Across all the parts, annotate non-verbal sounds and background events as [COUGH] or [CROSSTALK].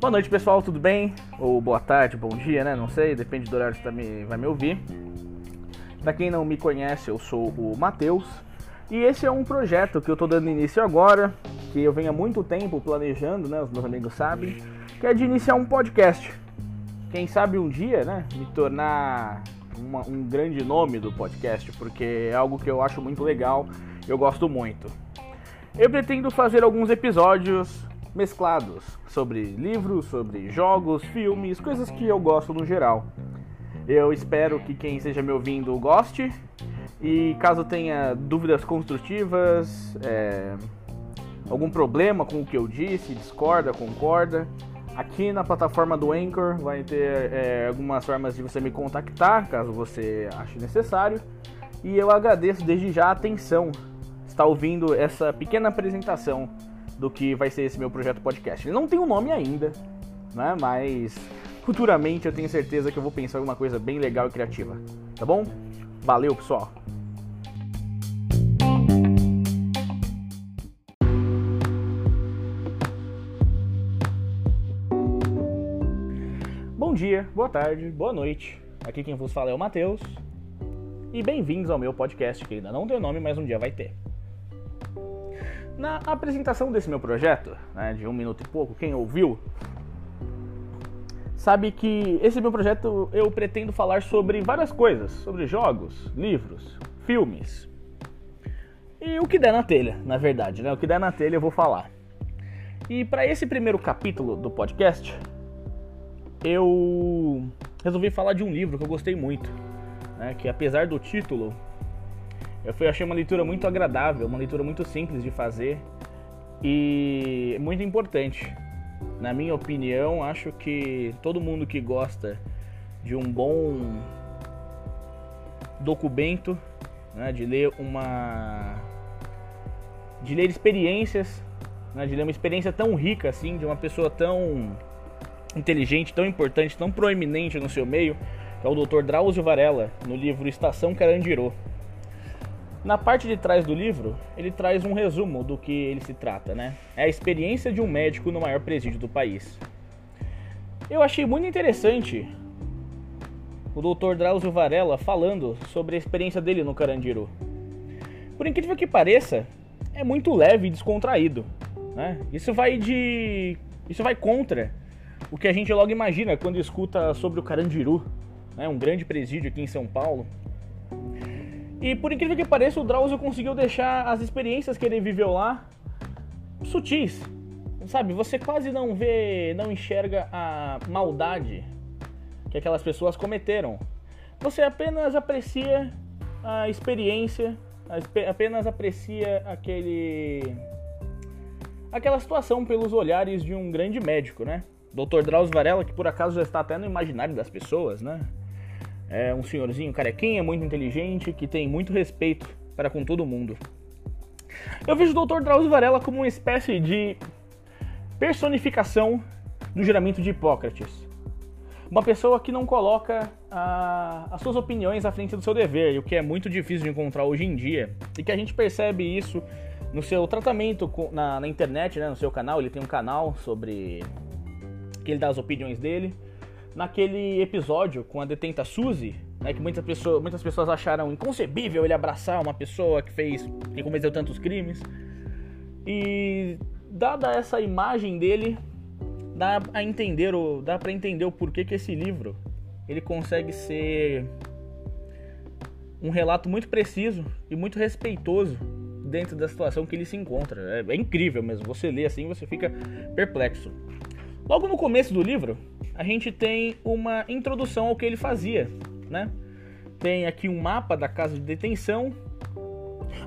Boa noite, pessoal, tudo bem? Ou boa tarde, bom dia, né? Não sei, depende do horário que você tá me, vai me ouvir. Pra quem não me conhece, eu sou o Matheus e esse é um projeto que eu tô dando início agora, que eu venho há muito tempo planejando, né? Os meus amigos sabem, que é de iniciar um podcast. Quem sabe um dia, né? Me tornar uma, um grande nome do podcast, porque é algo que eu acho muito legal, eu gosto muito. Eu pretendo fazer alguns episódios mesclados sobre livros, sobre jogos, filmes, coisas que eu gosto no geral. Eu espero que quem esteja me ouvindo goste e caso tenha dúvidas construtivas, é, algum problema com o que eu disse, discorda, concorda, aqui na plataforma do Anchor vai ter é, algumas formas de você me contactar caso você ache necessário. E eu agradeço desde já a atenção estar ouvindo essa pequena apresentação do que vai ser esse meu projeto podcast. Ele não tem um nome ainda, né? Mas futuramente eu tenho certeza que eu vou pensar em alguma coisa bem legal e criativa. Tá bom? Valeu, pessoal! Bom dia, boa tarde, boa noite. Aqui quem vos fala é o Matheus. E bem-vindos ao meu podcast, que ainda não tem nome, mas um dia vai ter. Na apresentação desse meu projeto, né, de um minuto e pouco, quem ouviu sabe que esse meu projeto eu pretendo falar sobre várias coisas, sobre jogos, livros, filmes e o que der na telha, na verdade, né? O que der na telha eu vou falar. E para esse primeiro capítulo do podcast, eu resolvi falar de um livro que eu gostei muito, né? Que apesar do título eu fui, achei uma leitura muito agradável, uma leitura muito simples de fazer e muito importante. Na minha opinião, acho que todo mundo que gosta de um bom documento, né, de ler uma de ler experiências, né, de ler uma experiência tão rica assim, de uma pessoa tão inteligente, tão importante, tão proeminente no seu meio, que é o Dr. Drauzio Varela, no livro Estação Carandiru. Na parte de trás do livro, ele traz um resumo do que ele se trata, né? É a experiência de um médico no maior presídio do país. Eu achei muito interessante o Dr. Drauzio Varela falando sobre a experiência dele no Carandiru. Por incrível que pareça, é muito leve e descontraído, né? Isso vai de isso vai contra o que a gente logo imagina quando escuta sobre o Carandiru, né? Um grande presídio aqui em São Paulo. E por incrível que pareça, o Drauzio conseguiu deixar as experiências que ele viveu lá sutis. Sabe, você quase não vê, não enxerga a maldade que aquelas pessoas cometeram. Você apenas aprecia a experiência, apenas aprecia aquele aquela situação pelos olhares de um grande médico, né? Dr. Drauzio Varela, que por acaso já está até no imaginário das pessoas, né? É um senhorzinho carequinha, muito inteligente, que tem muito respeito para com todo mundo. Eu vejo o Dr. Drauzio Varela como uma espécie de personificação do juramento de Hipócrates. Uma pessoa que não coloca a, as suas opiniões à frente do seu dever, o que é muito difícil de encontrar hoje em dia, e que a gente percebe isso no seu tratamento na, na internet, né, no seu canal. Ele tem um canal sobre que ele dá as opiniões dele naquele episódio com a detenta Suzy, né, que muitas pessoas, muitas pessoas acharam inconcebível ele abraçar uma pessoa que fez, que cometeu tantos crimes. E dada essa imagem dele, dá a entender o, dá para entender o porquê que esse livro ele consegue ser um relato muito preciso e muito respeitoso dentro da situação que ele se encontra. É, é incrível mesmo. Você lê assim, você fica perplexo. Logo no começo do livro, a gente tem uma introdução ao que ele fazia, né? Tem aqui um mapa da casa de detenção.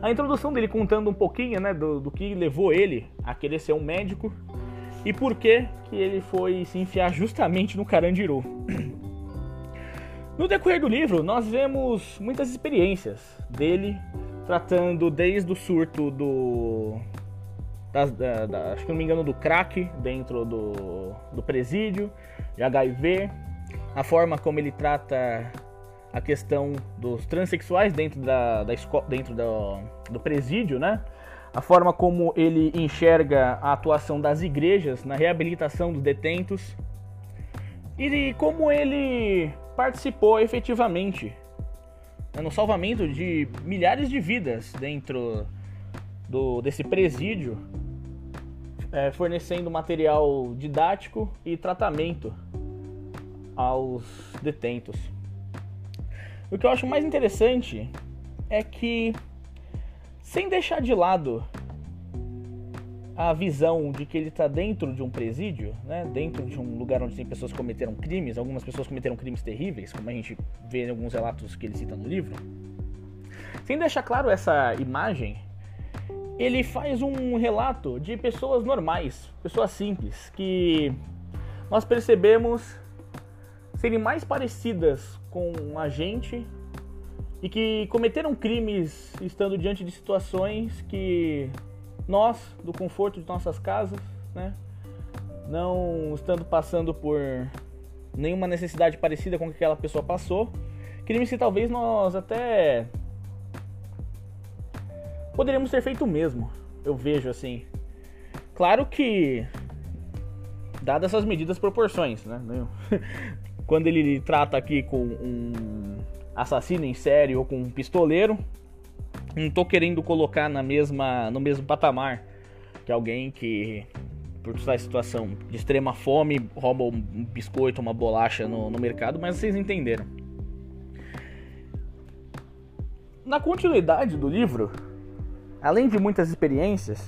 A introdução dele contando um pouquinho, né, do, do que levou ele a querer ser um médico e por que que ele foi se enfiar justamente no Carandiru. [CLEARS THROAT] No decorrer do livro, nós vemos muitas experiências dele tratando desde o surto do da, da, acho que não me engano, do crack dentro do, do presídio, de HIV, a forma como ele trata a questão dos transexuais dentro da, da dentro do, do presídio, né? a forma como ele enxerga a atuação das igrejas na reabilitação dos detentos e como ele participou efetivamente né, no salvamento de milhares de vidas dentro do, desse presídio, é, fornecendo material didático e tratamento aos detentos. O que eu acho mais interessante é que sem deixar de lado a visão de que ele está dentro de um presídio, né? dentro de um lugar onde tem pessoas que cometeram crimes, algumas pessoas cometeram crimes terríveis, como a gente vê em alguns relatos que ele cita no livro. Sem deixar claro essa imagem, ele faz um relato de pessoas normais, pessoas simples, que nós percebemos serem mais parecidas com a gente e que cometeram crimes estando diante de situações que nós, do conforto de nossas casas, né, não estando passando por nenhuma necessidade parecida com o que aquela pessoa passou, crimes que talvez nós até poderíamos ter feito o mesmo, eu vejo assim. Claro que dadas essas medidas proporções, né? [LAUGHS] Quando ele trata aqui com um assassino em série ou com um pistoleiro. Não tô querendo colocar na mesma, no mesmo patamar que alguém que, por estar situação de extrema fome, rouba um biscoito, uma bolacha no, no mercado, mas vocês entenderam. Na continuidade do livro, além de muitas experiências,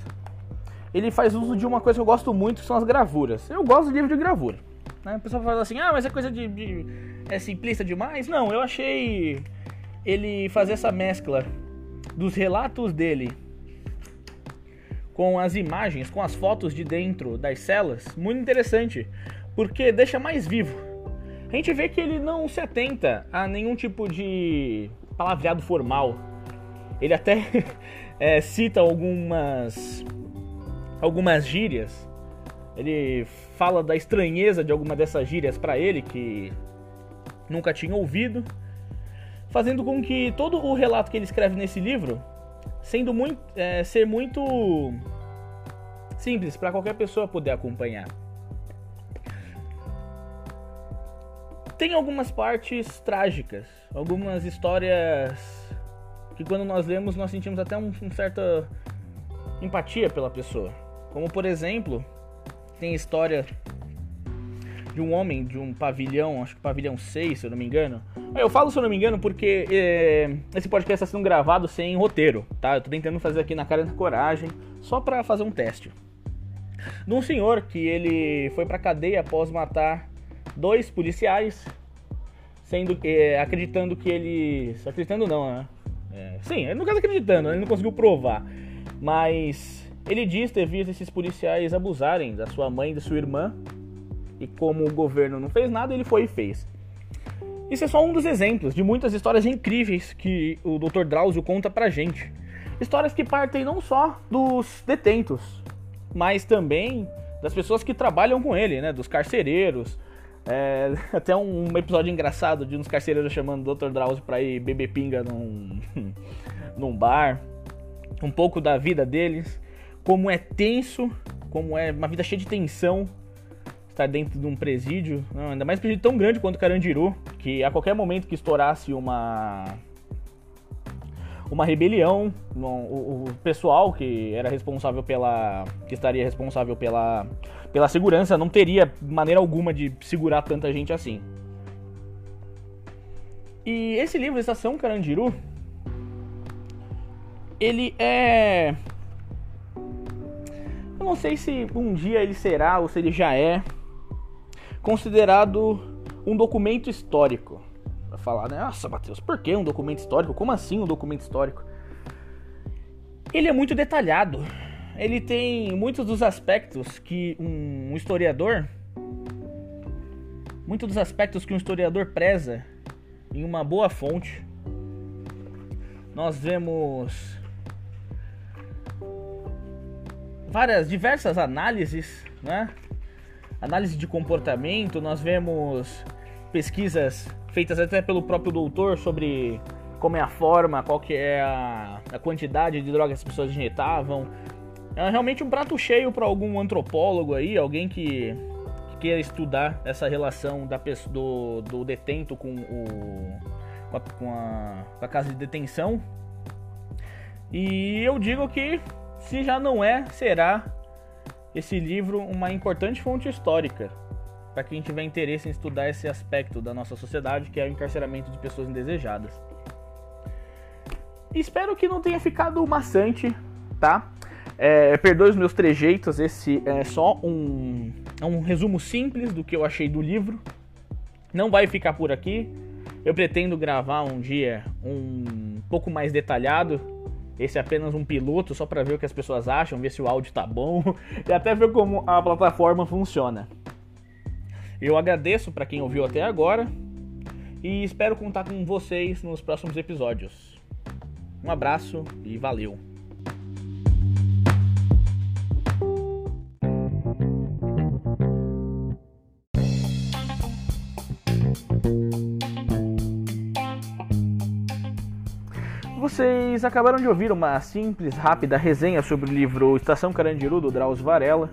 ele faz uso de uma coisa que eu gosto muito, que são as gravuras. Eu gosto de livro de gravura. Né? O pessoal fala assim, ah, mas é coisa de, de é simplista demais? Não, eu achei ele fazer essa mescla dos relatos dele com as imagens, com as fotos de dentro das celas, muito interessante, porque deixa mais vivo. A gente vê que ele não se atenta a nenhum tipo de palavreado formal. Ele até [LAUGHS] é, cita algumas algumas gírias. Ele fala da estranheza de alguma dessas gírias para ele que nunca tinha ouvido, fazendo com que todo o relato que ele escreve nesse livro sendo muito, é, ser muito simples para qualquer pessoa poder acompanhar. Tem algumas partes trágicas, algumas histórias que quando nós lemos nós sentimos até um, um certa empatia pela pessoa. Como por exemplo, tem história de um homem de um pavilhão, acho que pavilhão 6, se eu não me engano. Eu falo se eu não me engano porque é, esse podcast está sendo gravado sem roteiro, tá? Eu tô tentando fazer aqui na cara da coragem, só para fazer um teste. De um senhor que ele foi pra cadeia após matar dois policiais, sendo é, acreditando que eles. Acreditando não, né? É, sim, no caso acreditando, ele não conseguiu provar. Mas ele diz ter visto esses policiais abusarem da sua mãe e da sua irmã e como o governo não fez nada, ele foi e fez. Isso é só um dos exemplos de muitas histórias incríveis que o Dr. Drauzio conta pra gente. Histórias que partem não só dos detentos, mas também das pessoas que trabalham com ele, né? Dos carcereiros. É, [LAUGHS] até um episódio engraçado de uns carcereiros chamando o Dr. Drauzio pra ir beber pinga num, [LAUGHS] num bar. Um pouco da vida deles. Como é tenso, como é uma vida cheia de tensão estar dentro de um presídio, não, ainda mais um presídio tão grande quanto Carandiru, que a qualquer momento que estourasse uma uma rebelião, o, o, pessoal que era responsável pela que estaria responsável pela pela segurança não teria maneira alguma de segurar tanta gente assim. E esse livro Estação Carandiru ele é eu não sei se um dia ele será ou se ele já é considerado um documento histórico. Falar, né? Nossa, Matheus, por que um documento histórico? Como assim um documento histórico? Ele é muito detalhado. Ele tem muitos dos aspectos que um historiador. Muitos dos aspectos que um historiador preza em uma boa fonte. Nós vemos várias diversas análises, né? análise de comportamento, nós vemos pesquisas feitas até pelo próprio doutor sobre como é a forma, qual que é a, a quantidade de drogas que as pessoas injetavam. É realmente um prato cheio para algum antropólogo aí, alguém que, que queira estudar essa relação da do, do detento com, o, com a, com, a, com a casa de detenção. E eu digo que, se já não é, será esse livro uma importante fonte histórica para quem tiver interesse em estudar esse aspecto da nossa sociedade, que é o encarceramento de pessoas indesejadas. Espero que não tenha ficado maçante, tá? É, perdoe os meus trejeitos, esse é só um, é um resumo simples do que eu achei do livro. Não vai ficar por aqui. Eu pretendo gravar um dia um pouco mais detalhado. Esse é apenas um piloto, só para ver o que as pessoas acham, ver se o áudio tá bom [LAUGHS] e até ver como a plataforma funciona. Eu agradeço para quem ouviu até agora e espero contar com vocês nos próximos episódios. Um abraço e valeu! Vocês acabaram de ouvir uma simples, rápida resenha sobre o livro Estação Carandiru do Drauzio Varela,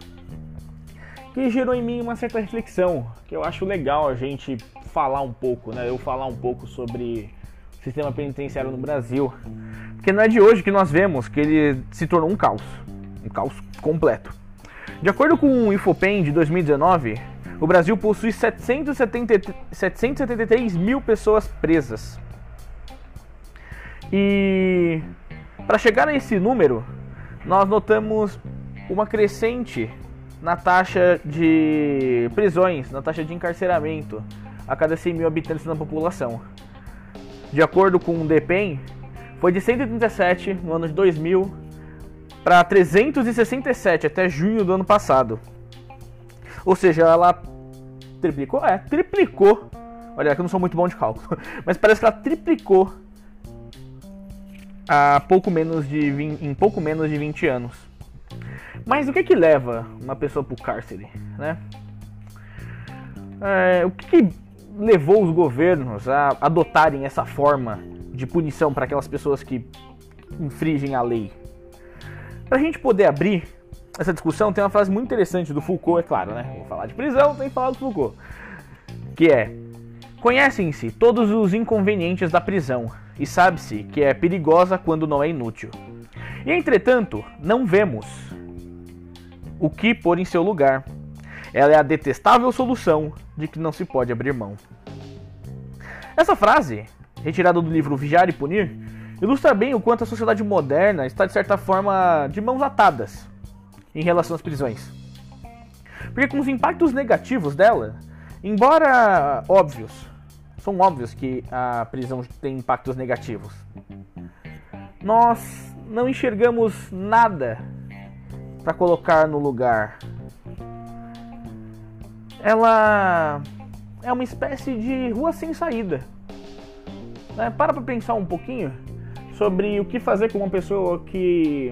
que gerou em mim uma certa reflexão, que eu acho legal a gente falar um pouco, né? Eu falar um pouco sobre o sistema penitenciário no Brasil. Porque não é de hoje que nós vemos que ele se tornou um caos, um caos completo. De acordo com o Infopen de 2019, o Brasil possui 770, 773 mil pessoas presas. E para chegar a esse número, nós notamos uma crescente na taxa de prisões, na taxa de encarceramento a cada 100 mil habitantes da população. De acordo com o DEPEN, foi de 137 no ano de 2000 para 367 até junho do ano passado. Ou seja, ela triplicou? É, triplicou. Olha, que eu não sou muito bom de cálculo, [LAUGHS] mas parece que ela triplicou há pouco menos de 20, em pouco menos de 20 anos. Mas o que que leva uma pessoa para o cárcere, né? É, o que, que, levou os governos a adotarem essa forma de punição para aquelas pessoas que infringem a lei? Para a gente poder abrir essa discussão, tem uma frase muito interessante do Foucault, é claro, né? Vou falar de prisão, tem que falar do Foucault. Que é: Conhecem-se todos os inconvenientes da prisão, e sabe-se que é perigosa quando não é inútil. Entretanto, não vemos o que pôr em seu lugar. Ela é a detestável solução de que não se pode abrir mão. Essa frase, retirada do livro Vigiar e Punir, ilustra bem o quanto a sociedade moderna está, de certa forma, de mãos atadas em relação às prisões. Porque com os impactos negativos dela, embora óbvios, são óbvios que a prisão tem impactos negativos. Nós não enxergamos nada para colocar no lugar. Ela é uma espécie de rua sem saída. Né? Para para pensar um pouquinho sobre o que fazer com uma pessoa que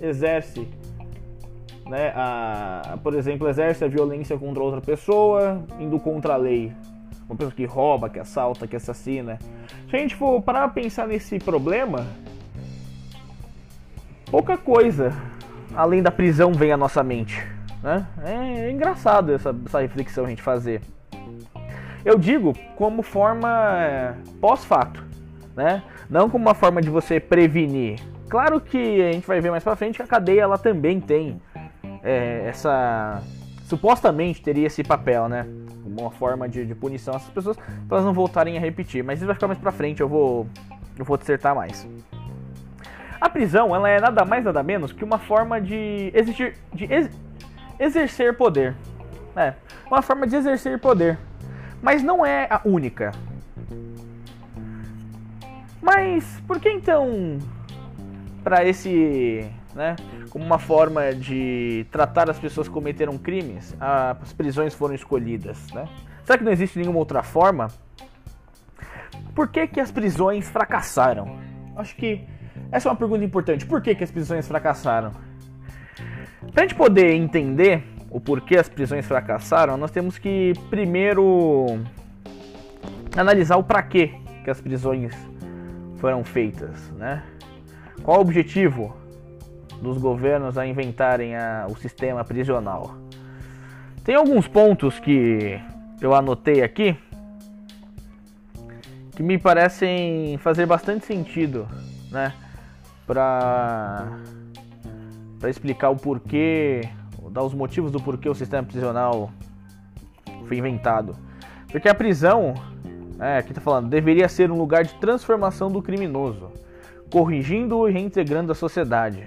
exerce, né, a, por exemplo, exerce a violência contra outra pessoa, indo contra a lei uma pessoa que rouba, que assalta, que assassina. Se a gente for parar pensar nesse problema, pouca coisa além da prisão vem à nossa mente. Né? É, é engraçado essa, essa reflexão a gente fazer. Eu digo como forma é, pós-fato, né? Não como uma forma de você prevenir. Claro que a gente vai ver mais pra frente que a cadeia ela também tem é, essa supostamente teria esse papel, né? Uma forma de, de punição a essas pessoas para elas não voltarem a repetir. Mas isso vai ficar mais pra frente, eu vou, eu vou dissertar mais. A prisão ela é nada mais nada menos que uma forma de existir, de ex, exercer poder. É, uma forma de exercer poder. Mas não é a única. Mas por que então para esse né? Como uma forma de tratar as pessoas que cometeram crimes, as prisões foram escolhidas, né? Será que não existe nenhuma outra forma? Por que, que as prisões fracassaram? Acho que essa é uma pergunta importante. Por que, que as prisões fracassaram? Para a gente poder entender o porquê as prisões fracassaram, nós temos que primeiro analisar o para quê que as prisões foram feitas, né? Qual o objetivo dos governos a inventarem a, o sistema prisional? Tem alguns pontos que eu anotei aqui que me parecem fazer bastante sentido, né? Para para explicar o porquê, dar os motivos do porquê o sistema prisional foi inventado. Porque a prisão, é, aqui tá falando, deveria ser um lugar de transformação do criminoso, corrigindo e reintegrando a sociedade.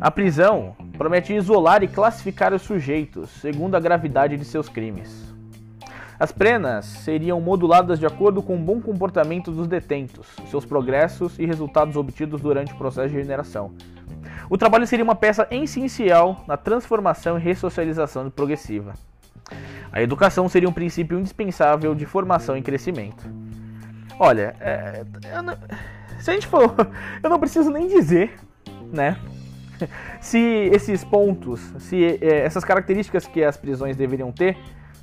A prisão promete isolar e classificar os sujeitos segundo a gravidade de seus crimes. As penas seriam moduladas de acordo com o bom comportamento dos detentos, seus progressos e resultados obtidos durante o processo de regeneração. O trabalho seria uma peça essencial na transformação e ressocialização progressiva. A educação seria um princípio indispensável de formação e crescimento. Olha, é, não, se a gente for, [LAUGHS] eu não preciso nem dizer, né? [LAUGHS] Se esses pontos, se é, essas características que as prisões deveriam ter,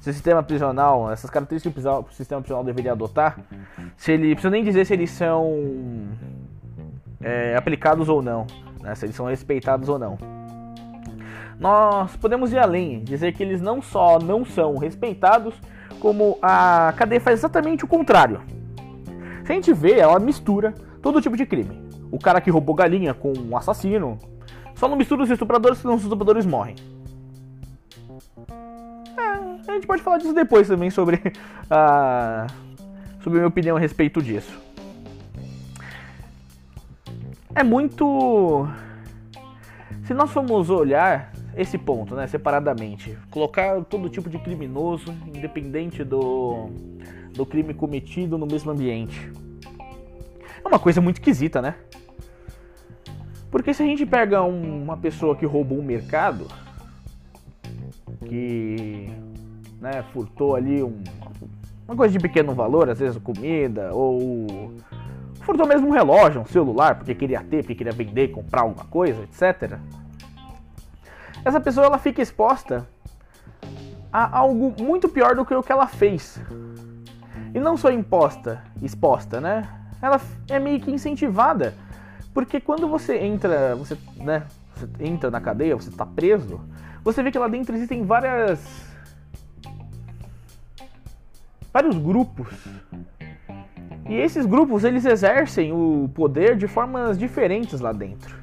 se o sistema prisional, essas características que o sistema prisional deveria adotar, se ele, preciso nem dizer se eles são é, aplicados ou não, né? se eles são respeitados ou não. Nós podemos ir além, dizer que eles não só não são respeitados, como a cadeia faz exatamente o contrário. Se a gente vê, ela mistura todo tipo de crime. O cara que roubou galinha com um assassino, só não mistura os estupradores, senão os estupradores morrem gente pode falar disso depois também sobre a [LAUGHS] sobre a minha opinião a respeito disso. É muito se nós formos olhar esse ponto, né, separadamente, colocar todo tipo de criminoso, independente do do crime cometido no mesmo ambiente. É uma coisa muito esquisita, né? Porque se a gente pega um, uma pessoa que roubou um mercado, que né, furtou ali um, uma coisa de pequeno valor, às vezes comida, ou furtou mesmo um relógio, um celular, porque queria ter, porque queria vender, comprar alguma coisa, etc. Essa pessoa ela fica exposta a algo muito pior do que o que ela fez. E não só imposta, exposta, né? Ela é meio que incentivada. Porque quando você entra, você, né, você entra na cadeia, você está preso, você vê que lá dentro existem várias vários grupos. E esses grupos eles exercem o poder de formas diferentes lá dentro.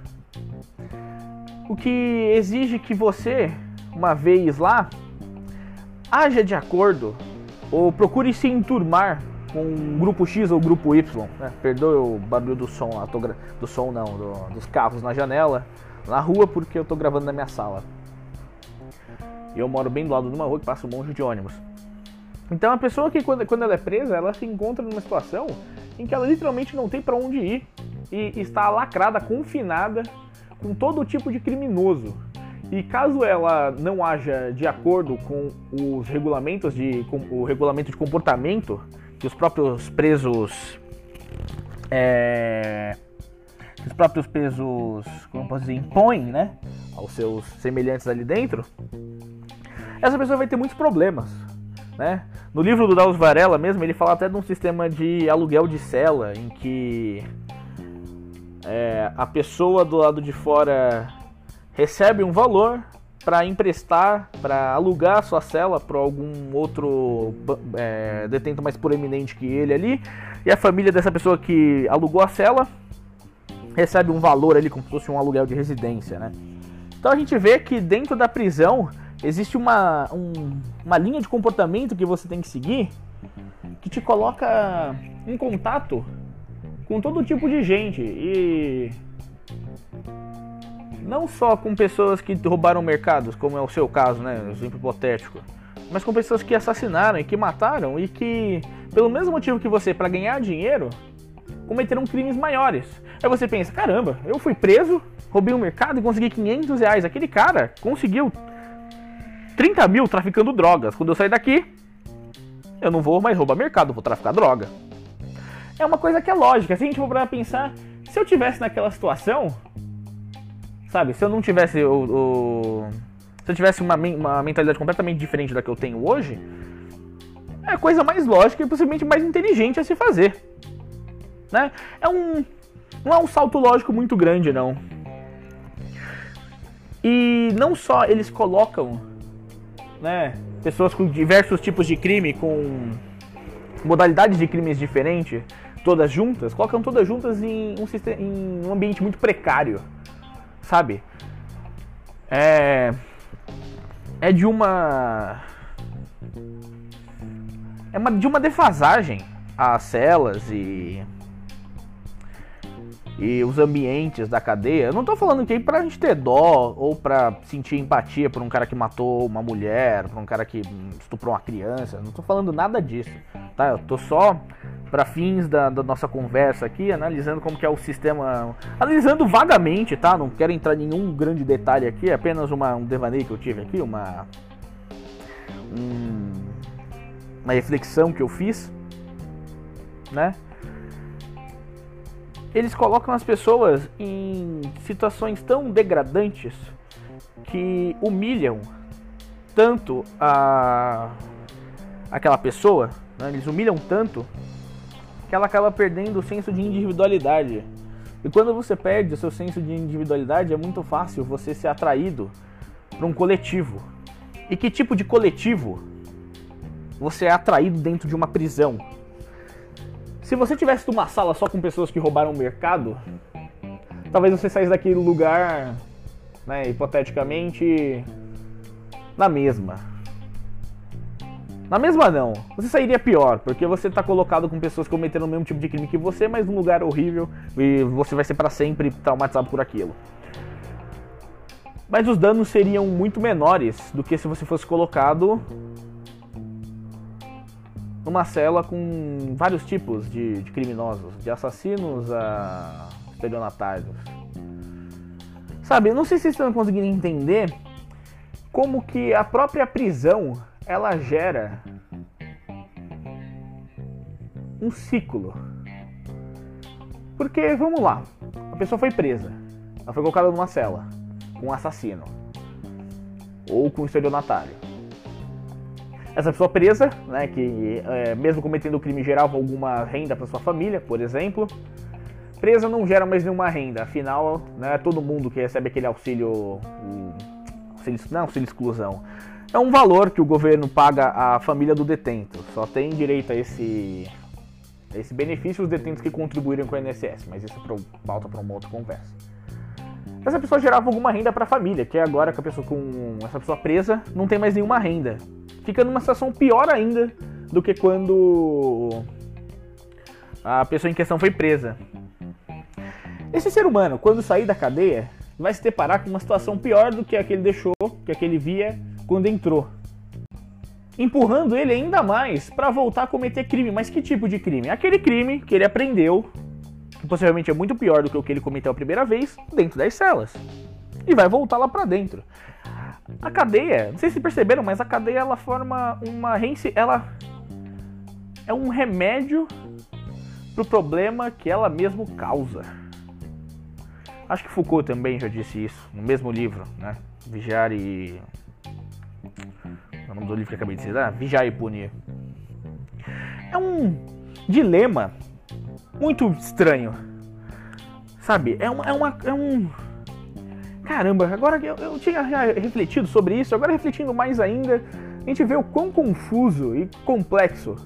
O que exige que você, uma vez lá, haja de acordo ou procure se enturmar com o grupo X ou grupo Y. Né? Perdoe o barulho do som, lá, do som não, do, dos carros na janela, na rua, porque eu estou gravando na minha sala. Eu moro bem do lado de uma rua que passa um monte de ônibus. Então a pessoa que quando, quando ela é presa, ela se encontra numa situação em que ela literalmente não tem para onde ir e está lacrada, confinada com todo tipo de criminoso. E caso ela não haja de acordo com os regulamentos de com o regulamento de comportamento que os próprios presos é, os próprios presos, como posso dizer, impõem, né, aos seus semelhantes ali dentro, essa pessoa vai ter muitos problemas, né? No livro do Daus Varela mesmo, ele fala até de um sistema de aluguel de cela, em que é, a pessoa do lado de fora recebe um valor para emprestar, para alugar a sua cela para algum outro é, detento mais proeminente que ele ali, e a família dessa pessoa que alugou a cela recebe um valor ali como se fosse um aluguel de residência, né? Então a gente vê que dentro da prisão existe uma, um, uma linha de comportamento que você tem que seguir que te coloca em contato com todo tipo de gente e não só com pessoas que roubaram mercados, como é o seu caso, né, exemplo hipotético, mas com pessoas que assassinaram e que mataram e que, pelo mesmo motivo que você, para ganhar dinheiro, cometeram crimes maiores. Aí você pensa, caramba, eu fui preso, roubei um mercado e consegui 500 reais. Aquele cara conseguiu 30 mil traficando drogas. Quando eu sair daqui, eu não vou mais roubar mercado, vou traficar droga. É uma coisa que é lógica. Se a gente for pra pensar, se eu tivesse naquela situação, sabe, se eu não tivesse o. o se eu tivesse uma, uma mentalidade completamente diferente da que eu tenho hoje, é a coisa mais lógica e possivelmente mais inteligente a se fazer. Né? É um. Não é um salto lógico muito grande, não. E não só eles colocam né, pessoas com diversos tipos de crime, com modalidades de crimes diferentes, todas juntas, colocam todas juntas em um, sistema, em um ambiente muito precário, sabe? É, é de uma é uma, de uma defasagem as celas e e os ambientes da cadeia. Eu não tô falando aqui pra gente ter dó ou pra sentir empatia por um cara que matou uma mulher, por um cara que estuprou uma criança. Não tô falando nada disso, tá? Eu tô só para fins da, da, nossa conversa aqui, analisando como que é o sistema, analisando vagamente, tá? Não quero entrar em nenhum grande detalhe aqui, é apenas uma, um devaneio que eu tive aqui, uma um, uma reflexão que eu fiz, né? Eles colocam as pessoas em situações tão degradantes que humilham tanto a aquela pessoa, né? eles humilham tanto que ela acaba perdendo o senso de individualidade. E quando você perde o seu senso de individualidade, é muito fácil você ser atraído para um coletivo. E que tipo de coletivo você é atraído dentro de uma prisão? Se você tivesse uma sala só com pessoas que roubaram o mercado, talvez você saísse daquele lugar, né, hipoteticamente, na mesma. Na mesma não, você sairia pior, porque você está colocado com pessoas que cometeram o mesmo tipo de crime que você, mas num lugar horrível e você vai ser para sempre traumatizado por aquilo. Mas os danos seriam muito menores do que se você fosse colocado numa cela com vários tipos de, de criminosos, de assassinos a estelionatários. Sabe, não sei se vocês estão conseguindo entender como que a própria prisão ela gera um ciclo. Porque, vamos lá, a pessoa foi presa, ela foi colocada numa cela com um assassino ou com um estelionatário essa pessoa presa, né, que é, mesmo cometendo o crime gerava alguma renda para sua família, por exemplo, presa não gera mais nenhuma renda, afinal, né, todo mundo que recebe aquele auxílio, auxílio não auxílio exclusão, é um valor que o governo paga à família do detento, só tem direito a esse, a esse benefício os detentos que contribuíram com o INSS, mas isso é para uma outra conversa. Essa pessoa gerava alguma renda para a família, que agora que a pessoa com essa pessoa presa não tem mais nenhuma renda fica numa situação pior ainda do que quando a pessoa em questão foi presa. Esse ser humano, quando sair da cadeia, vai se deparar com uma situação pior do que a que ele deixou, que a que ele via quando entrou. Empurrando ele ainda mais para voltar a cometer crime. Mas que tipo de crime? Aquele crime que ele aprendeu, que possivelmente é muito pior do que o que ele cometeu a primeira vez, dentro das celas. E vai voltar lá para dentro. A cadeia, não sei se perceberam, mas a cadeia ela forma uma ela é um remédio pro problema que ela mesmo causa. Acho que Foucault também já disse isso no mesmo livro, né? Vigiar e é o nome do livro que acabei de dizer, ah, Vigiar e Punir. É um dilema muito estranho. Sabe? É uma, é uma é um caramba, agora eu, eu tinha refletido sobre isso, agora refletindo mais ainda, a gente vê o quão confuso e complexo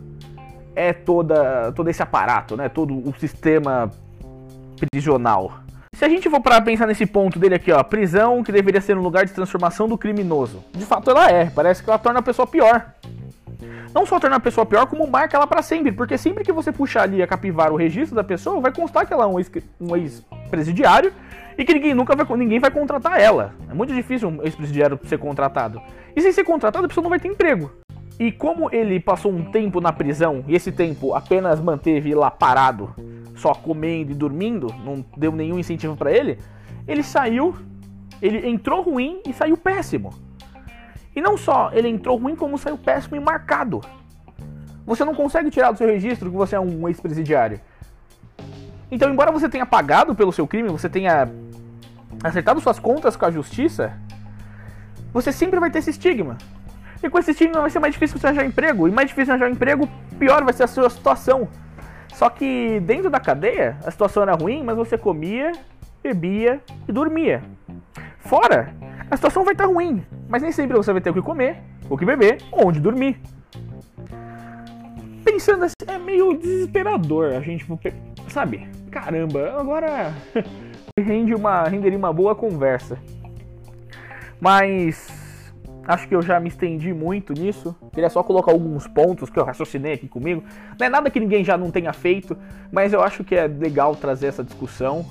é toda, todo esse aparato, né? Todo o sistema prisional. Se a gente for para pensar nesse ponto dele aqui, ó, prisão que deveria ser um lugar de transformação do criminoso. De fato ela é, parece que ela torna a pessoa pior. Não só torna a pessoa pior, como marca ela para sempre, porque sempre que você puxar ali a capivara o registro da pessoa, vai constar que ela é um ex-presidiário e que ninguém nunca vai, ninguém vai contratar ela. É muito difícil um ex-presidiário ser contratado. E sem ser contratado, a pessoa não vai ter emprego. E como ele passou um tempo na prisão e esse tempo apenas manteve lá parado, só comendo e dormindo, não deu nenhum incentivo para ele, ele saiu, ele entrou ruim e saiu péssimo. E não só ele entrou ruim, como saiu péssimo e marcado. Você não consegue tirar do seu registro que você é um ex-presidiário. Então, embora você tenha pagado pelo seu crime, você tenha acertado suas contas com a justiça, você sempre vai ter esse estigma. E com esse time vai ser mais difícil você arranjar emprego. E mais difícil arranjar emprego, pior vai ser a sua situação. Só que dentro da cadeia, a situação era ruim, mas você comia, bebia e dormia. Fora, a situação vai estar ruim, mas nem sempre você vai ter o que comer, o que beber, onde dormir. Pensando assim, é meio desesperador a gente, sabe? Caramba, agora [LAUGHS] rende uma, renderia uma boa conversa. Mas acho que eu já me estendi muito nisso. Queria só colocar alguns pontos que eu raciocinei aqui comigo. Não é nada que ninguém já não tenha feito, mas eu acho que é legal trazer essa discussão,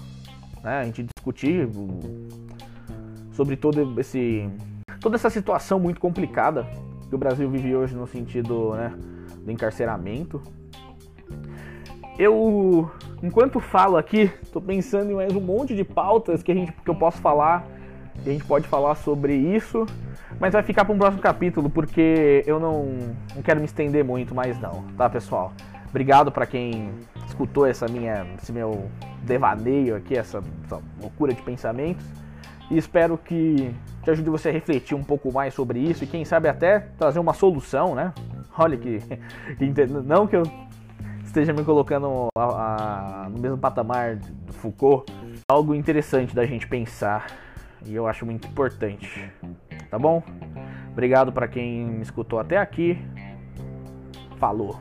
né? A gente discutir sobre todo esse toda essa situação muito complicada que o Brasil vive hoje no sentido, né, do encarceramento. Eu, enquanto falo aqui, estou pensando em mais um monte de pautas que a gente que eu posso falar, que a gente pode falar sobre isso, mas vai ficar para um próximo capítulo porque eu não, não quero me estender muito mais não, tá, pessoal? Obrigado para quem escutou essa minha, esse meu devaneio aqui, essa, essa loucura de pensamentos. E espero que te ajude você a refletir um pouco mais sobre isso e quem sabe até trazer uma solução, né? [LAUGHS] Olha que [LAUGHS] não que eu esteja me colocando a, a, no mesmo patamar do Foucault, algo interessante da gente pensar e eu acho muito importante. Tá bom? Obrigado para quem me escutou até aqui. Falou.